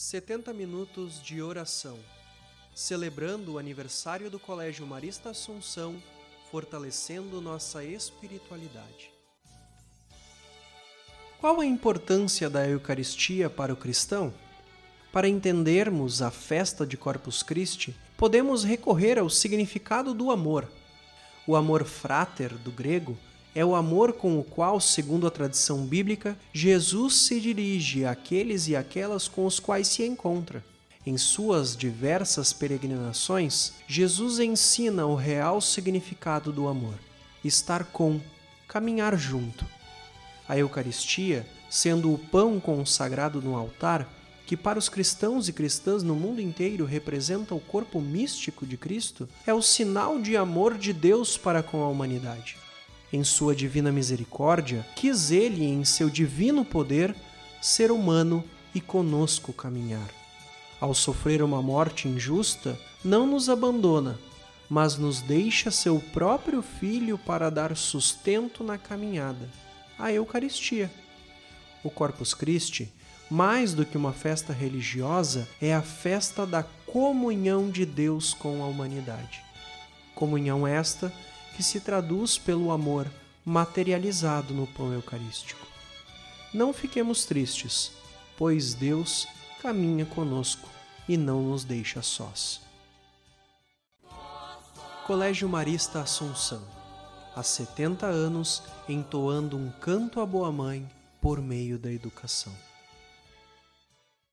70 minutos de oração, celebrando o aniversário do Colégio Marista Assunção, fortalecendo nossa espiritualidade. Qual a importância da Eucaristia para o cristão? Para entendermos a festa de Corpus Christi, podemos recorrer ao significado do amor. O amor frater, do grego, é o amor com o qual, segundo a tradição bíblica, Jesus se dirige àqueles e aquelas com os quais se encontra. Em suas diversas peregrinações, Jesus ensina o real significado do amor: estar com, caminhar junto. A Eucaristia, sendo o pão consagrado no altar, que para os cristãos e cristãs no mundo inteiro representa o corpo místico de Cristo, é o sinal de amor de Deus para com a humanidade em sua divina misericórdia, quis ele, em seu divino poder, ser humano e conosco caminhar. Ao sofrer uma morte injusta, não nos abandona, mas nos deixa seu próprio Filho para dar sustento na caminhada a Eucaristia. O Corpus Christi, mais do que uma festa religiosa, é a festa da comunhão de Deus com a humanidade. Comunhão esta que se traduz pelo amor materializado no pão eucarístico. Não fiquemos tristes, pois Deus caminha conosco e não nos deixa sós. Colégio Marista Assunção, há 70 anos entoando um canto à boa mãe por meio da educação.